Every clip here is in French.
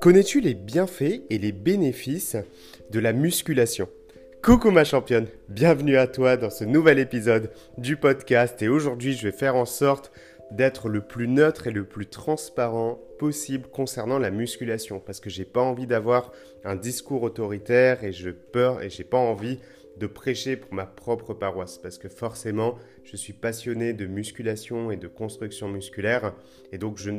Connais-tu les bienfaits et les bénéfices de la musculation? Coucou ma championne, bienvenue à toi dans ce nouvel épisode du podcast. Et aujourd'hui je vais faire en sorte d'être le plus neutre et le plus transparent possible concernant la musculation parce que j'ai pas envie d'avoir un discours autoritaire et je peur et j'ai pas envie de prêcher pour ma propre paroisse parce que forcément je suis passionné de musculation et de construction musculaire et donc je,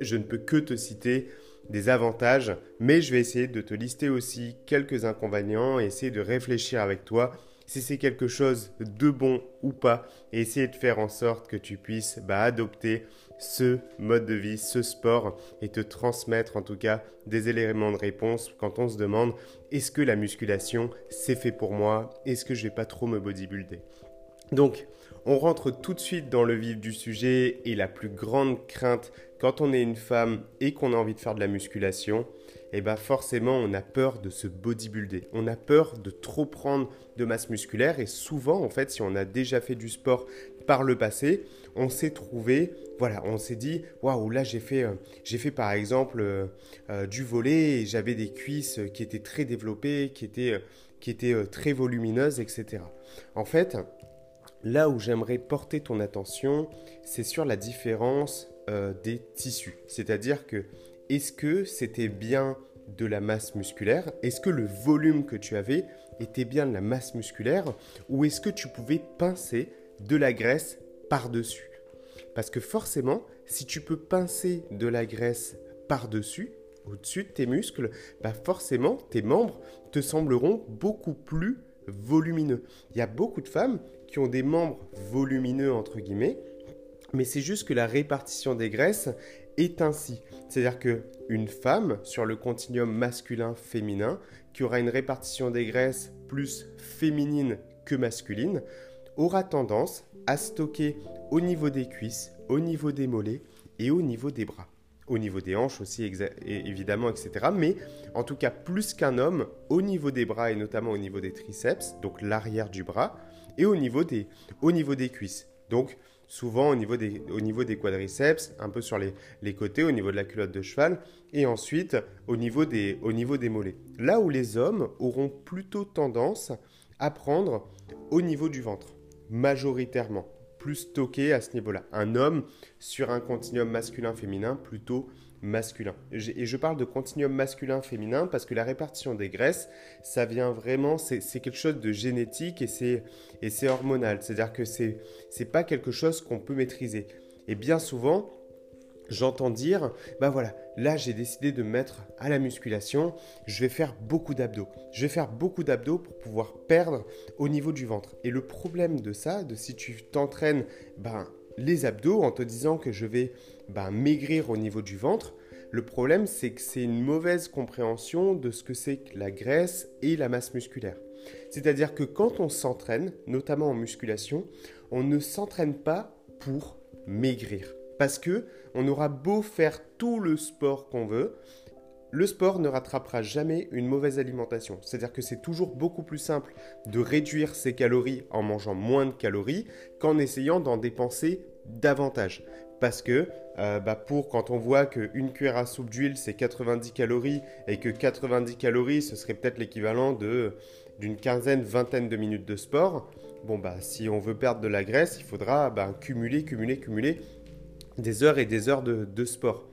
je ne peux que te citer des avantages, mais je vais essayer de te lister aussi quelques inconvénients et essayer de réfléchir avec toi si c'est quelque chose de bon ou pas et essayer de faire en sorte que tu puisses bah, adopter ce mode de vie, ce sport et te transmettre en tout cas des éléments de réponse quand on se demande est-ce que la musculation c'est fait pour moi, est-ce que je vais pas trop me bodybuilder? Donc, on rentre tout de suite dans le vif du sujet et la plus grande crainte quand on est une femme et qu'on a envie de faire de la musculation, eh ben forcément on a peur de se bodybuilder. On a peur de trop prendre de masse musculaire et souvent en fait si on a déjà fait du sport par le passé, on s'est trouvé, voilà, on s'est dit waouh là j'ai fait, euh, j'ai fait par exemple euh, euh, du volet et j'avais des cuisses qui étaient très développées, qui étaient, qui étaient très volumineuses, etc. En fait, Là où j'aimerais porter ton attention, c'est sur la différence des tissus. C'est-à-dire que est-ce que c'était bien de la masse musculaire? Est-ce que le volume que tu avais était bien de la masse musculaire? Ou est-ce que tu pouvais pincer de la graisse par-dessus? Parce que forcément, si tu peux pincer de la graisse par-dessus, au-dessus de tes muscles, bah forcément, tes membres te sembleront beaucoup plus volumineux. Il y a beaucoup de femmes qui ont des membres volumineux, entre guillemets, mais c'est juste que la répartition des graisses est ainsi. C'est-à-dire qu'une femme sur le continuum masculin-féminin qui aura une répartition des graisses plus féminine que masculine aura tendance à stocker au niveau des cuisses, au niveau des mollets et au niveau des bras. Au niveau des hanches aussi, évidemment, etc. Mais en tout cas, plus qu'un homme, au niveau des bras et notamment au niveau des triceps, donc l'arrière du bras, et au niveau des, au niveau des cuisses. Donc, souvent au niveau des, quadriceps, un peu sur les, les, côtés, au niveau de la culotte de cheval, et ensuite au niveau, des, au niveau des mollets. Là où les hommes auront plutôt tendance à prendre au niveau du ventre, majoritairement, plus stocké à ce niveau-là. Un homme sur un continuum masculin-féminin plutôt masculin. Et je parle de continuum masculin-féminin parce que la répartition des graisses, ça vient vraiment, c'est quelque chose de génétique et c'est hormonal. C'est-à-dire que c'est n'est pas quelque chose qu'on peut maîtriser. Et bien souvent, j'entends dire, ben voilà, là j'ai décidé de me mettre à la musculation, je vais faire beaucoup d'abdos. Je vais faire beaucoup d'abdos pour pouvoir perdre au niveau du ventre. Et le problème de ça, de si tu t'entraînes, ben les abdos en te disant que je vais ben, maigrir au niveau du ventre. Le problème, c'est que c'est une mauvaise compréhension de ce que c'est que la graisse et la masse musculaire. C'est-à-dire que quand on s'entraîne, notamment en musculation, on ne s'entraîne pas pour maigrir. Parce que on aura beau faire tout le sport qu'on veut, le sport ne rattrapera jamais une mauvaise alimentation. C'est-à-dire que c'est toujours beaucoup plus simple de réduire ses calories en mangeant moins de calories qu'en essayant d'en dépenser davantage. Parce que euh, bah, pour quand on voit qu'une cuillère à soupe d'huile c'est 90 calories et que 90 calories ce serait peut-être l'équivalent d'une quinzaine, vingtaine de minutes de sport, bon bah si on veut perdre de la graisse, il faudra bah, cumuler, cumuler, cumuler des heures et des heures de sport.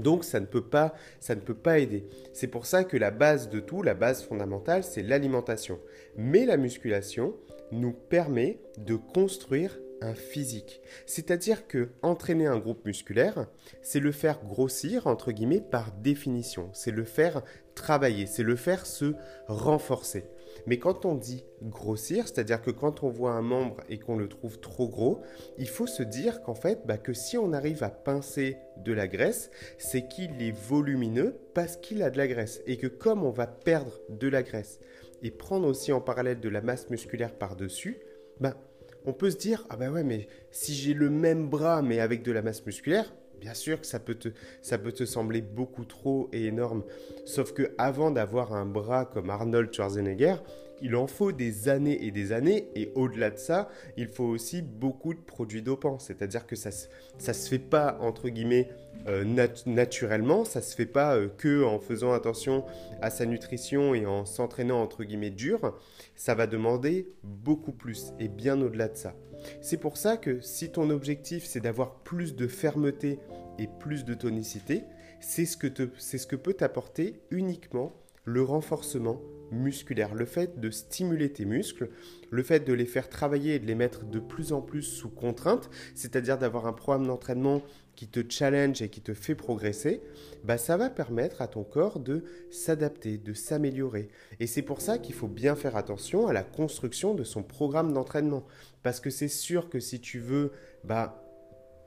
Donc ça ne peut pas, ça ne peut pas aider. C'est pour ça que la base de tout, la base fondamentale, c'est l'alimentation. Mais la musculation nous permet de construire un physique. C'est-à-dire que entraîner un groupe musculaire, c'est le faire grossir entre guillemets par définition, c'est le faire travailler, c'est le faire se renforcer. Mais quand on dit grossir, c'est-à-dire que quand on voit un membre et qu'on le trouve trop gros, il faut se dire qu'en fait, bah, que si on arrive à pincer de la graisse, c'est qu'il est volumineux parce qu'il a de la graisse. Et que comme on va perdre de la graisse et prendre aussi en parallèle de la masse musculaire par-dessus, bah, on peut se dire, ah ben ouais, mais si j'ai le même bras mais avec de la masse musculaire, Bien sûr que ça peut, te, sembler beaucoup trop et énorme. Sauf que avant d'avoir un bras comme Arnold Schwarzenegger, il en faut des années et des années, et au-delà de ça, il faut aussi beaucoup de produits dopants, c'est-à-dire que ça ne se fait pas, entre guillemets, euh, naturellement, ça se fait pas euh, que en faisant attention à sa nutrition et en s'entraînant entre guillemets dur, ça va demander beaucoup plus et bien au-delà de ça. C'est pour ça que si ton objectif c'est d'avoir plus de fermeté et plus de tonicité, c'est ce, que peut t'apporter uniquement le renforcement musculaire, le fait de stimuler tes muscles, le fait de les faire travailler et de les mettre de plus en plus sous contrainte, c'est-à-dire d'avoir un programme d'entraînement qui te challenge et qui te fait progresser, bah ça va permettre à ton corps de s'adapter, de s'améliorer. Et c'est pour ça qu'il faut bien faire attention à la construction de son programme d'entraînement. Parce que c'est sûr que si tu veux bah,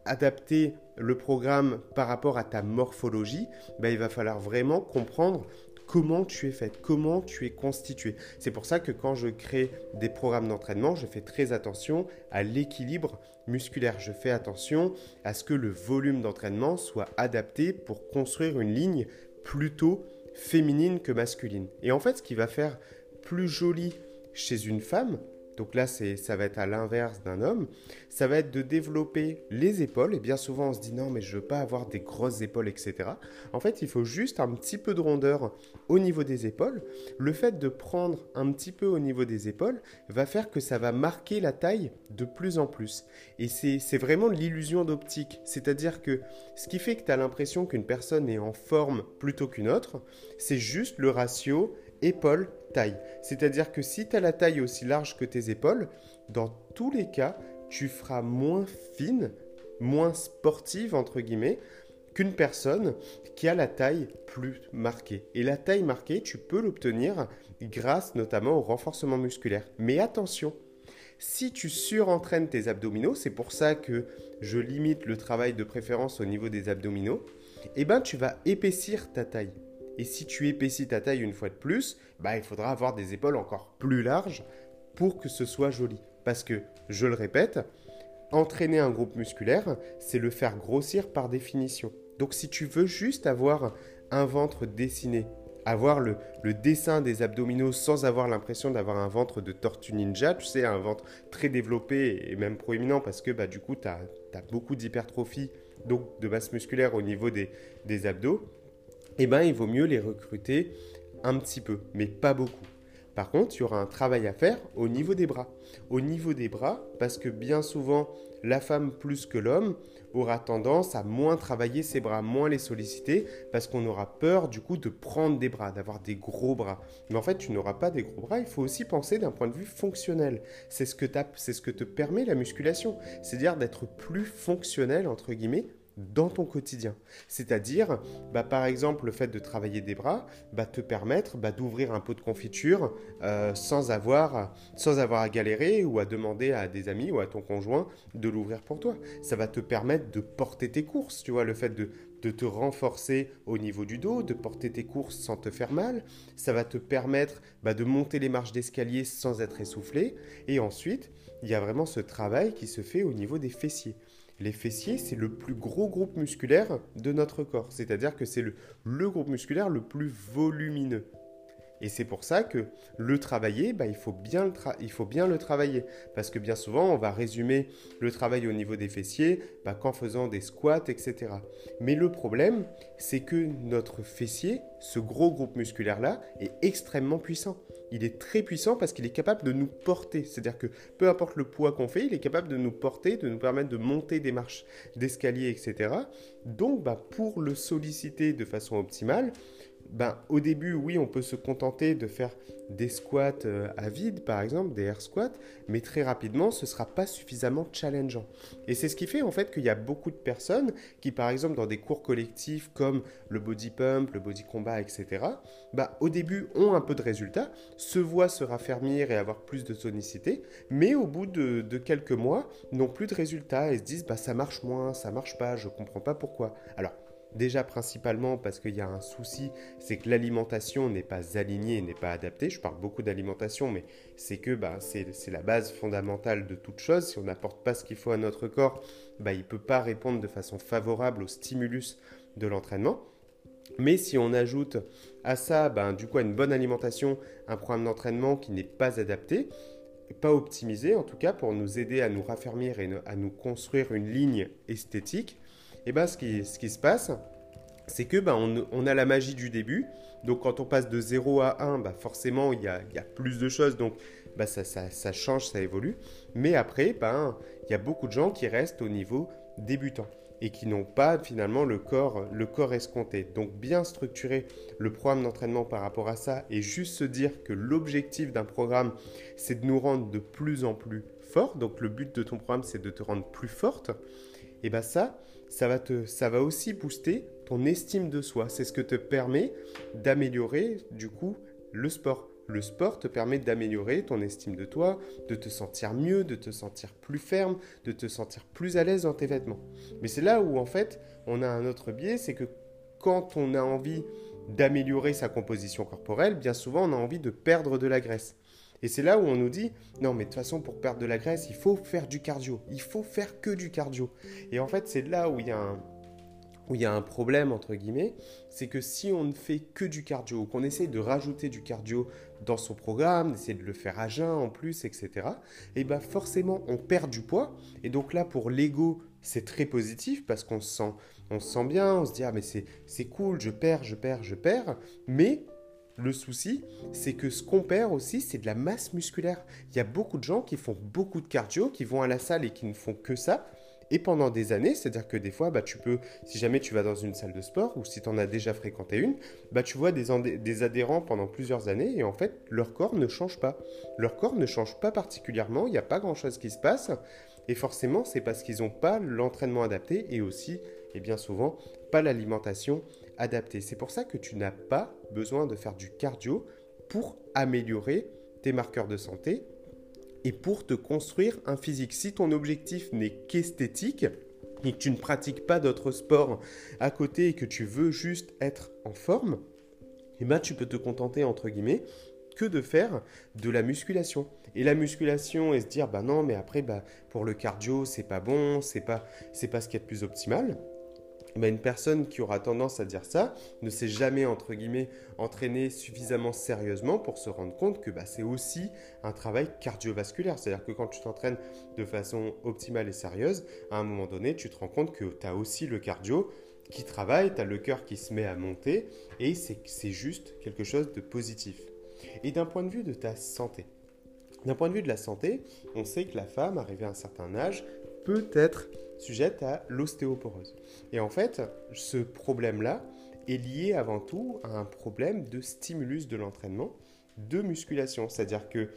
adapter le programme par rapport à ta morphologie, bah, il va falloir vraiment comprendre comment tu es faite, comment tu es constitué. C'est pour ça que quand je crée des programmes d'entraînement, je fais très attention à l'équilibre musculaire. Je fais attention à ce que le volume d'entraînement soit adapté pour construire une ligne plutôt féminine que masculine. Et en fait, ce qui va faire plus joli chez une femme, donc là, ça va être à l'inverse d'un homme. Ça va être de développer les épaules. Et bien souvent, on se dit non, mais je veux pas avoir des grosses épaules, etc. En fait, il faut juste un petit peu de rondeur au niveau des épaules. Le fait de prendre un petit peu au niveau des épaules va faire que ça va marquer la taille de plus en plus. Et c'est vraiment l'illusion d'optique. C'est-à-dire que ce qui fait que tu as l'impression qu'une personne est en forme plutôt qu'une autre, c'est juste le ratio épaule C'est-à-dire que si tu as la taille aussi large que tes épaules, dans tous les cas, tu feras moins fine, moins sportive, entre guillemets, qu'une personne qui a la taille plus marquée. Et la taille marquée, tu peux l'obtenir grâce notamment au renforcement musculaire. Mais attention, si tu surentraînes tes abdominaux, c'est pour ça que je limite le travail de préférence au niveau des abdominaux, eh ben tu vas épaissir ta taille. Et si tu épaissis ta taille une fois de plus, bah, il faudra avoir des épaules encore plus larges pour que ce soit joli. Parce que, je le répète, entraîner un groupe musculaire, c'est le faire grossir par définition. Donc si tu veux juste avoir un ventre dessiné, avoir le, dessin des abdominaux sans avoir l'impression d'avoir un ventre de tortue ninja, tu sais, un ventre très développé et même proéminent parce que bah, du coup, tu as, beaucoup d'hypertrophie, donc de masse musculaire au niveau des, des abdos, eh ben, il vaut mieux les recruter un petit peu, mais pas beaucoup. Par contre, il y aura un travail à faire au niveau des bras. Au niveau des bras, parce que bien souvent, la femme plus que l'homme aura tendance à moins travailler ses bras, moins les solliciter, parce qu'on aura peur du coup de prendre des bras, d'avoir des gros bras. Mais en fait, tu n'auras pas des gros bras, il faut aussi penser d'un point de vue fonctionnel. C'est ce, que ce que te permet la musculation, c'est-à-dire d'être plus fonctionnel, entre guillemets, dans ton quotidien. C'est-à-dire, bah, par exemple, le fait de travailler des bras va te permettre bah, d'ouvrir un pot de confiture euh, sans, avoir, sans avoir à galérer ou à demander à des amis ou à ton conjoint de l'ouvrir pour toi. Ça va te permettre de porter tes courses, tu vois, le fait de, de te renforcer au niveau du dos, de porter tes courses sans te faire mal. Ça va te permettre bah, de monter les marches d'escalier sans être essoufflé. Et ensuite, il y a vraiment ce travail qui se fait au niveau des fessiers. Les fessiers, c'est le plus gros groupe musculaire de notre corps. C'est-à-dire que c'est le, groupe musculaire le plus volumineux. Et c'est pour ça que le travailler, bah, il, faut bien le travailler. Parce que bien souvent, on va résumer le travail au niveau des fessiers bah, qu'en faisant des squats, etc. Mais le problème, c'est que notre fessier, ce gros groupe musculaire-là, est extrêmement puissant. Il est très puissant parce qu'il est capable de nous porter. C'est-à-dire que peu importe le poids qu'on fait, il est capable de nous porter, de nous permettre de monter des marches d'escalier, etc. Donc, bah, pour le solliciter de façon optimale, ben, au début, oui, on peut se contenter de faire des squats euh, à vide, par exemple, des air squats, mais très rapidement, ce ne sera pas suffisamment challengeant. Et c'est ce qui fait en fait qu'il y a beaucoup de personnes qui, par exemple, dans des cours collectifs comme le body pump, le body combat, etc., ben, au début ont un peu de résultats, se voient se raffermir et avoir plus de tonicité, mais au bout de, quelques mois, n'ont plus de résultats et se disent bah, ça marche moins, ça marche pas, je comprends pas pourquoi. Alors, Déjà principalement parce qu'il y a un souci, c'est que l'alimentation n'est pas alignée, n'est pas adaptée. Je parle beaucoup d'alimentation, mais c'est que bah, c'est la base fondamentale de toute chose. Si on n'apporte pas ce qu'il faut à notre corps, bah, il ne peut pas répondre de façon favorable au stimulus de l'entraînement. Mais si on ajoute à ça, ben, du coup, une bonne alimentation, un programme d'entraînement qui n'est pas adapté, pas optimisé en tout cas pour nous aider à nous raffermir et à nous construire une ligne esthétique, et ben ce qui, se passe, c'est que ben, on, a la magie du début. Donc quand on passe de 0 à 1, ben, forcément il y a, plus de choses, donc ben, ça, ça, ça, change, ça évolue. Mais après, ben, il y a beaucoup de gens qui restent au niveau débutant et qui n'ont pas finalement le corps, le corps escompté. Donc bien structurer le programme d'entraînement par rapport à ça et juste se dire que l'objectif d'un programme, c'est de nous rendre de plus en plus Donc le but de ton programme, c'est de te rendre plus forte. Et bien ça, ça va, te, ça va aussi booster ton estime de soi. C'est ce que te permet d'améliorer du coup le sport. Le sport te permet d'améliorer ton estime de toi, de te sentir mieux, de te sentir plus ferme, de te sentir plus à l'aise dans tes vêtements. Mais c'est là où en fait on a un autre biais, c'est que quand on a envie d'améliorer sa composition corporelle, bien souvent on a envie de perdre de la graisse. Et c'est là où on nous dit, non mais de toute façon pour perdre de la graisse, il faut faire du cardio, il faut faire que du cardio. Et en fait c'est là où il y a un, où il y a un problème, entre guillemets, c'est que si on ne fait que du cardio, qu'on essaye de rajouter du cardio dans son programme, d'essayer de le faire à jeun en plus, etc., et eh bien forcément, on perd du poids. Et donc là, pour l'ego, c'est très positif parce qu'on se, sent, on se sent bien, on se dit, ah mais c'est cool, je perds, je perds, je perds. Mais le souci, c'est que ce qu'on perd aussi, c'est de la masse musculaire. Il y a beaucoup de gens qui font beaucoup de cardio, qui vont à la salle et qui ne font que ça, et pendant des années, c'est-à-dire que des fois, bah, tu peux, si jamais tu vas dans une salle de sport ou si tu en as déjà fréquenté une, bah, tu vois des, des adhérents pendant plusieurs années et en fait, leur corps ne change pas. Leur corps ne change pas particulièrement, il n'y a pas grand-chose qui se passe. Et forcément, c'est parce qu'ils n'ont pas l'entraînement adapté et aussi, et bien souvent, pas l'alimentation C'est pour ça que tu n'as pas besoin de faire du cardio pour améliorer tes marqueurs de santé et pour te construire un physique. Si ton objectif n'est qu'esthétique, et que tu ne pratiques pas d'autres sports à côté et que tu veux juste être en forme, eh ben tu peux te contenter que de faire de la musculation. Et la musculation et se dire bah non mais après bah pour le cardio c'est pas bon, c'est pas c'est pas ce qui est le plus optimal. Bah, une personne qui aura tendance à dire ça ne s'est jamais, entre guillemets, entraîné suffisamment sérieusement pour se rendre compte que bah, c'est aussi un travail cardiovasculaire. C'est-à-dire que quand tu t'entraînes de façon optimale et sérieuse, à un moment donné, tu te rends compte que tu as aussi le cardio qui travaille, tu as le cœur qui se met à monter, et c'est juste quelque chose de positif. Et d'un point de vue de ta santé, d'un point de vue de la santé, on sait que la femme, arrivée à un certain âge, peut être sujette à l'ostéoporose. Et en fait, ce problème-là est lié avant tout à un problème de stimulus de l'entraînement, de musculation. C'est-à-dire que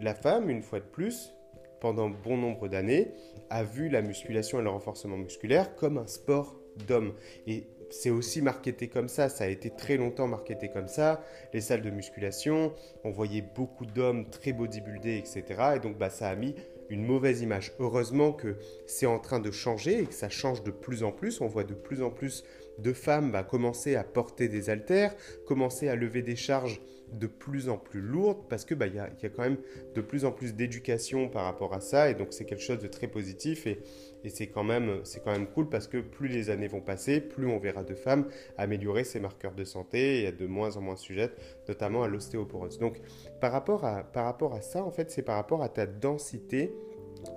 la femme, une fois de plus, pendant bon nombre d'années, a vu la musculation et le renforcement musculaire comme un sport d'homme. Et c'est aussi marketé comme ça, ça a été très longtemps marketé comme ça. Les salles de musculation, on voyait beaucoup d'hommes très bodybuildés, etc. Et donc bah, ça a mis une mauvaise image. Heureusement que c'est en train de changer et que ça change de plus en plus. On voit de plus en plus de femmes bah, commencer à porter des haltères, commencer à lever des charges de plus en plus lourdes parce que bah, y, a, y a quand même de plus en plus d'éducation par rapport à ça et donc c'est quelque chose de très positif et, c'est quand même quand même cool parce que plus les années vont passer, plus on verra de femmes améliorer ses marqueurs de santé et être de moins en moins sujettes, notamment à l'ostéoporose. Donc par rapport à par rapport à ça en fait c'est par rapport à ta densité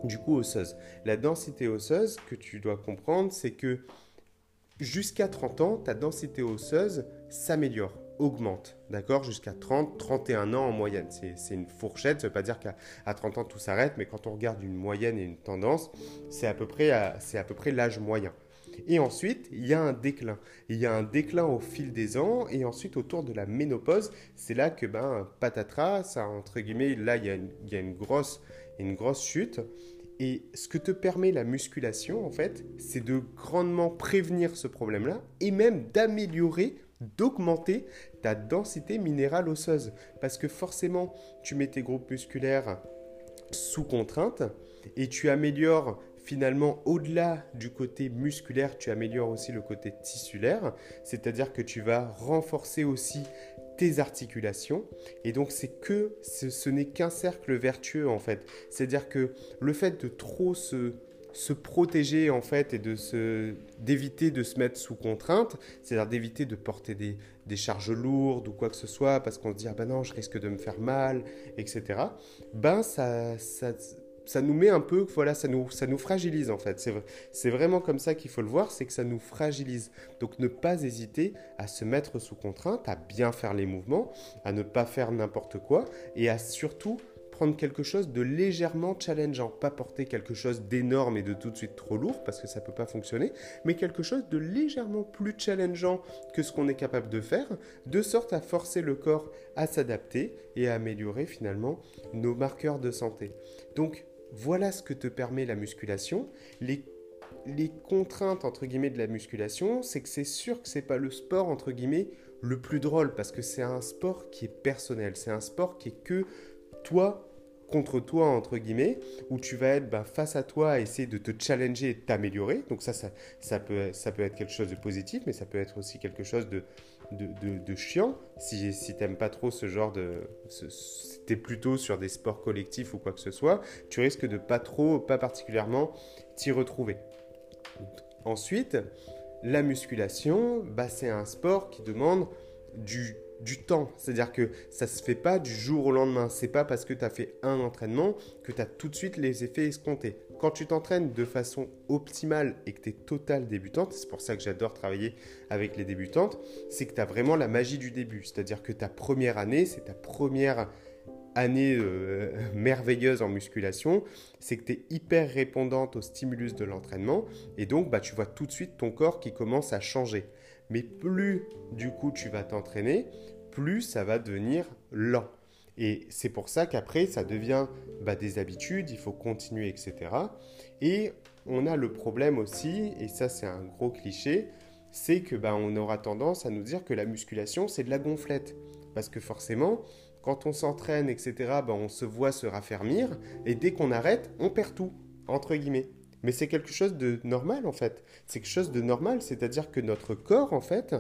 du coup osseuse. La densité osseuse que tu dois comprendre c'est que jusqu'à 30 ans ta densité osseuse s'améliore augmente, d'accord Jusqu'à 30, 31 ans en moyenne. C'est une fourchette, ça ne veut pas dire qu'à 30 ans tout s'arrête, mais quand on regarde une moyenne et une tendance, c'est à peu près, l'âge moyen. Et ensuite, il y a un déclin. Il y a un déclin au fil des ans, et ensuite, autour de la ménopause, c'est là que, ben, patatras, ça, entre guillemets, là, il y a une grosse chute. Et ce que te permet la musculation, en fait, c'est de grandement prévenir ce problème-là, et même d'améliorer d'augmenter ta densité minérale osseuse. Parce que forcément, tu mets tes groupes musculaires sous contrainte et tu améliores finalement au-delà du côté musculaire, tu améliores aussi le côté tissulaire, c'est-à-dire que tu vas renforcer aussi tes articulations et donc c'est que ce, ce n'est qu'un cercle vertueux en fait. C'est-à-dire que le fait de trop se se protéger en fait et de d'éviter de se mettre sous contrainte, c'est-à-dire d'éviter de porter des, des, charges lourdes ou quoi que ce soit parce qu'on se dit ah ben non je risque de me faire mal, etc. Ben ça, ça ça nous met un peu, voilà, ça nous, ça nous fragilise en fait. C'est vraiment comme ça qu'il faut le voir, c'est que ça nous fragilise. Donc ne pas hésiter à se mettre sous contrainte, à bien faire les mouvements, à ne pas faire n'importe quoi et à surtout prendre quelque chose de légèrement challengeant, pas porter quelque chose d'énorme et de tout de suite trop lourd parce que ça peut pas fonctionner, mais quelque chose de légèrement plus challengeant que ce qu'on est capable de faire, de sorte à forcer le corps à s'adapter et à améliorer finalement nos marqueurs de santé. Donc voilà ce que te permet la musculation. Les, contraintes entre guillemets de la musculation, c'est que c'est sûr que c'est pas le sport entre guillemets le plus drôle parce que c'est un sport qui est personnel, c'est un sport qui est que toi contre toi, entre guillemets, où tu vas être bah, face à toi essayer de te challenger et t'améliorer. Donc ça, ça, peut, être quelque chose de positif, mais ça peut être aussi quelque chose de, chiant. Si, si tu n'aimes pas trop ce genre de... Si tu es plutôt sur des sports collectifs ou quoi que ce soit, tu risques de pas trop, pas particulièrement t'y retrouver. Ensuite, la musculation, bah, c'est un sport qui demande du du temps. C'est-à-dire que ça se fait pas du jour au lendemain. C'est pas parce que tu as fait un entraînement que tu as tout de suite les effets escomptés. Quand tu t'entraînes de façon optimale et que tu es total débutante, c'est pour ça que j'adore travailler avec les débutantes, c'est que tu as vraiment la magie du début. C'est-à-dire que ta première année, c'est ta première année euh, merveilleuse en musculation, c'est que tu es hyper répondante au stimulus de l'entraînement et donc bah, tu vois tout de suite ton corps qui commence à changer. Mais plus du coup tu vas t'entraîner, plus ça va devenir lent. Et c'est pour ça qu'après, ça devient bah, des habitudes, il faut continuer, etc. Et on a le problème aussi, et ça c'est un gros cliché, c'est que bah, on aura tendance à nous dire que la musculation c'est de la gonflette. Parce que forcément, quand on s'entraîne, etc., bah, on se voit se raffermir, et dès qu'on arrête, on perd tout, entre guillemets. Mais c'est quelque chose de normal en fait. C'est quelque chose de normal, c'est-à-dire que notre corps en fait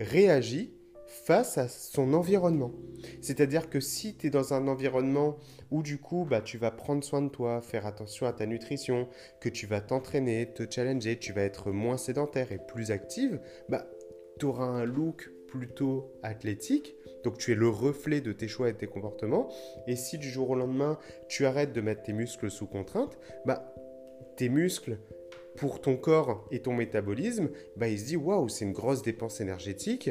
réagit face à son environnement. C'est-à-dire que si tu es dans un environnement où du coup bah, tu vas prendre soin de toi, faire attention à ta nutrition, que tu vas t'entraîner, te challenger, tu vas être moins sédentaire et plus active, bah, tu auras un look plutôt athlétique, donc tu es le reflet de tes choix et de tes comportements, et si du jour au lendemain tu arrêtes de mettre tes muscles sous contrainte, bah muscles pour ton corps et ton métabolisme, bah, il se dit waouh, c'est une grosse dépense énergétique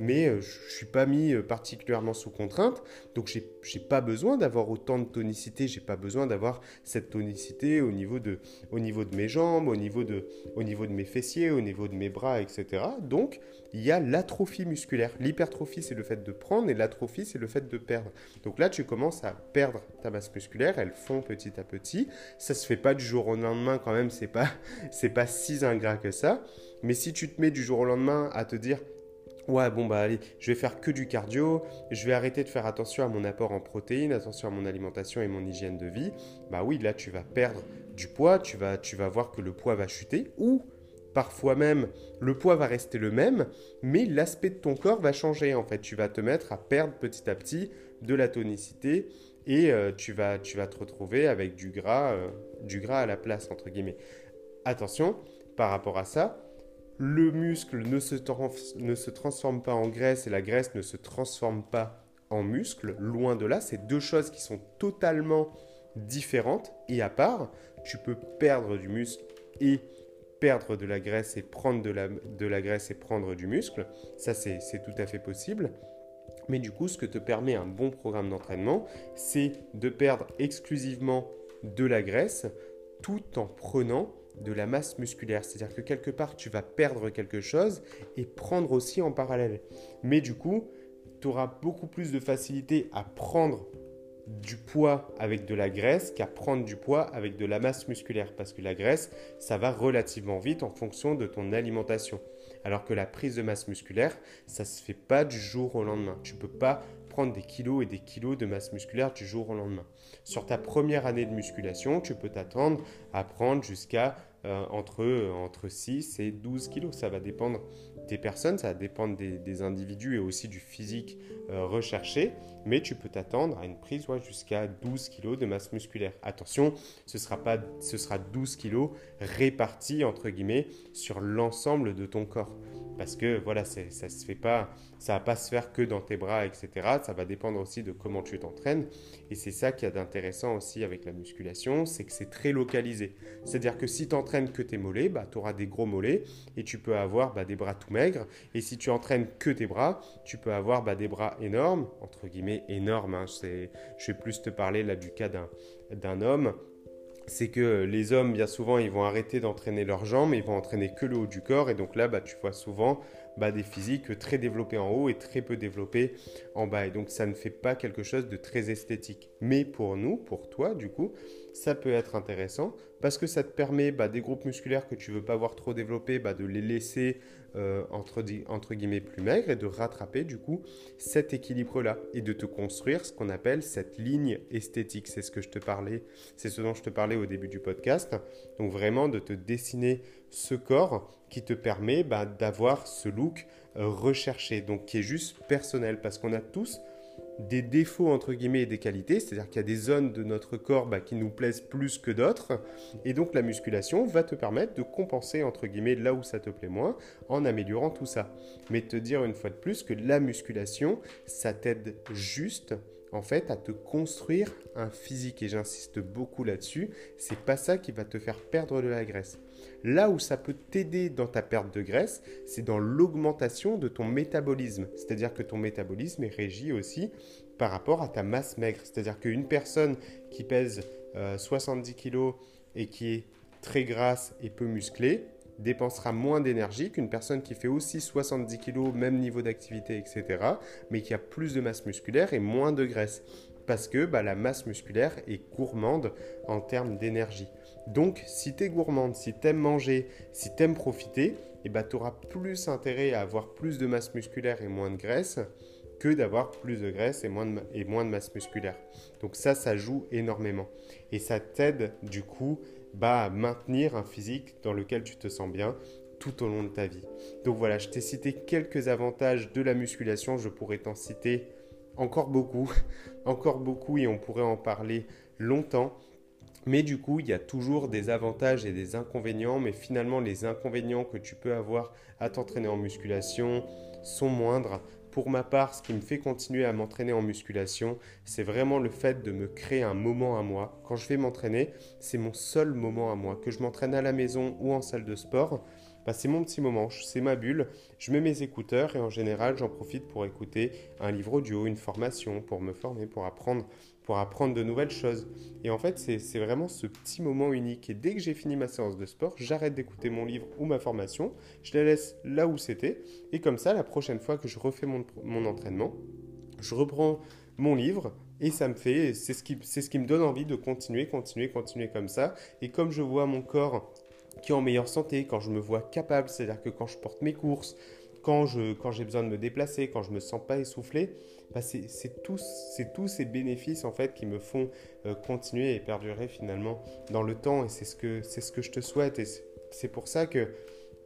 mais euh, je ne suis pas mis euh, particulièrement sous contrainte, donc j'ai n'ai pas besoin d'avoir autant de tonicité, j'ai pas besoin d'avoir cette tonicité au niveau, de, mes jambes, au niveau de, mes fessiers, au niveau de mes bras, etc. Donc il y a l'atrophie musculaire. L'hypertrophie c'est le fait de prendre et l'atrophie c'est le fait de perdre. Donc là tu commences à perdre ta masse musculaire, elle fond petit à petit. Ça se fait pas du jour au lendemain quand même, c'est pas pas si ingrat que ça. Mais si tu te mets du jour au lendemain à te dire Ouais, bon, bah allez, je vais faire que du cardio, je vais arrêter de faire attention à mon apport en protéines, attention à mon alimentation et mon hygiène de vie. Bah oui, là, tu vas perdre du poids, tu vas, tu vas voir que le poids va chuter, ou parfois même, le poids va rester le même, mais l'aspect de ton corps va changer. En fait, tu vas te mettre à perdre petit à petit de la tonicité et euh, tu, vas, tu vas te retrouver avec du gras, euh, du gras à la place, entre guillemets. Attention, par rapport à ça, le muscle ne se, transforme pas en graisse et la graisse ne se transforme pas en muscle. Loin de là, c'est deux choses qui sont totalement différentes et à part. Tu peux perdre du muscle et perdre de la graisse et prendre de la graisse et prendre du muscle. Ça, c'est tout à fait possible. Mais du coup, ce que te permet un bon programme d'entraînement, c'est de perdre exclusivement de la graisse tout en prenant de la masse musculaire. C'est-à-dire que quelque part, tu vas perdre quelque chose et prendre aussi en parallèle. Mais du coup, tu auras beaucoup plus de facilité à prendre du poids avec de la graisse qu'à prendre du poids avec de la masse musculaire parce que la graisse ça va relativement vite en fonction de ton alimentation alors que la prise de masse musculaire ça se fait pas du jour au lendemain tu peux pas prendre des kilos et des kilos de masse musculaire du jour au lendemain. Sur ta première année de musculation, tu peux t'attendre à prendre jusqu'à euh, entre, entre 6 et 12 kilos. Ça va dépendre des personnes, ça va dépendre des, individus et aussi du physique euh, recherché, mais tu peux t'attendre à une prise jusqu'à 12 kg de masse musculaire. Attention, ce sera, pas, ce sera 12 kg répartis entre guillemets sur l'ensemble de ton corps parce que voilà, ça se fait pas, ça va pas se faire que dans tes bras, etc. Ça va dépendre aussi de comment tu t'entraînes. Et c'est ça qui a d'intéressant aussi avec la musculation, c'est que c'est très localisé. C'est-à-dire que si tu entraînes que tes mollets, bah, tu auras des gros mollets et tu peux avoir bah, des bras tout maigres. Et si tu entraînes que tes bras, tu peux avoir bah, des bras énormes, entre guillemets énormes. Hein. je vais plus te parler là du cas d'un homme c'est que les hommes, bien souvent, ils vont arrêter d'entraîner leurs jambes, ils vont entraîner que le haut du corps. Et donc là, bah, tu vois souvent bah, des physiques très développés en haut et très peu développés en bas. Et donc ça ne fait pas quelque chose de très esthétique. Mais pour nous, pour toi, du coup, ça peut être intéressant parce que ça te permet bah, des groupes musculaires que tu veux pas voir trop développés, bah, de les laisser euh, entre, entre guillemets plus maigres et de rattraper du coup cet équilibre-là et de te construire ce qu'on appelle cette ligne esthétique. C'est ce que je te parlais, c'est ce dont je te parlais au début du podcast. Donc vraiment de te dessiner ce corps qui te permet bah, d'avoir ce look euh, recherché, donc qui est juste personnel parce qu'on a tous des défauts entre guillemets et des qualités, c'est-à-dire qu'il y a des zones de notre corps bah, qui nous plaisent plus que d'autres, et donc la musculation va te permettre de compenser entre guillemets là où ça te plaît moins en améliorant tout ça. Mais te dire une fois de plus que la musculation, ça t'aide juste en fait à te construire un physique et j'insiste beaucoup là-dessus, c'est pas ça qui va te faire perdre de la graisse. Là où ça peut t'aider dans ta perte de graisse, c'est dans l'augmentation de ton métabolisme. C'est-à-dire que ton métabolisme est régi aussi par rapport à ta masse maigre. C'est-à-dire qu'une personne qui pèse 70 euh, kg et qui est très grasse et peu musclée, dépensera moins d'énergie qu'une personne qui fait aussi 70 kg, même niveau d'activité, etc., mais qui a plus de masse musculaire et moins de graisse. Parce que bah, la masse musculaire est gourmande en termes d'énergie. Donc, si tu es gourmande, si tu aimes manger, si tu aimes profiter, eh ben, tu auras plus intérêt à avoir plus de masse musculaire et moins de graisse que d'avoir plus de graisse et moins de, et moins de masse musculaire. Donc ça, ça joue énormément. Et ça t'aide du coup bah, à maintenir un physique dans lequel tu te sens bien tout au long de ta vie. Donc voilà, je t'ai cité quelques avantages de la musculation. Je pourrais t'en citer encore beaucoup, encore beaucoup et on pourrait en parler longtemps. Mais du coup, il y a toujours des avantages et des inconvénients, mais finalement, les inconvénients que tu peux avoir à t'entraîner en musculation sont moindres. Pour ma part, ce qui me fait continuer à m'entraîner en musculation, c'est vraiment le fait de me créer un moment à moi. Quand je vais m'entraîner, c'est mon seul moment à moi. Que je m'entraîne à la maison ou en salle de sport, c'est mon petit moment, c'est ma bulle. Je mets mes écouteurs et en général, j'en profite pour écouter un livre audio, une formation, pour me former, pour apprendre, pour apprendre de nouvelles choses. Et en fait, c'est vraiment ce petit moment unique. Et dès que j'ai fini ma séance de sport, j'arrête d'écouter mon livre ou ma formation, je la laisse là où c'était. Et comme ça, la prochaine fois que je refais mon, entraînement, je reprends mon livre et ça me fait, c'est ce qui me donne envie de continuer, continuer, continuer comme ça. Et comme je vois mon corps qui est en meilleure santé, quand je me vois capable, c'est-à-dire que quand je porte mes courses, quand j'ai quand besoin de me déplacer, quand je me sens pas essoufflé, bah c'est tous, ces bénéfices en fait qui me font euh, continuer et perdurer finalement dans le temps. Et c'est ce, que, ce que je te souhaite. Et c'est pour ça que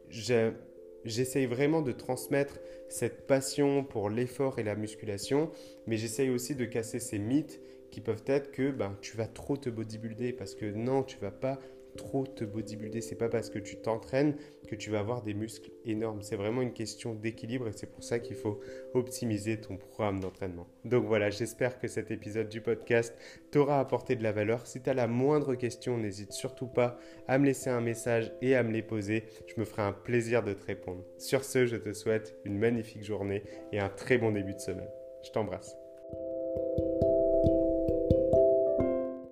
j'essaye vraiment de transmettre cette passion pour l'effort et la musculation, mais j'essaye aussi de casser ces mythes qui peuvent être que ben, tu vas trop te bodybuilder parce que non, tu vas pas trop te bodybuilder. C'est pas parce que tu t'entraînes que tu vas avoir des muscles énormes. C'est vraiment une question d'équilibre et c'est pour ça qu'il faut optimiser ton programme d'entraînement. Donc voilà, j'espère que cet épisode du podcast t'aura apporté de la valeur. Si tu as la moindre question, n'hésite surtout pas à me laisser un message et à me les poser. Je me ferai un plaisir de te répondre. Sur ce, je te souhaite une magnifique journée et un très bon début de semaine. Je t'embrasse.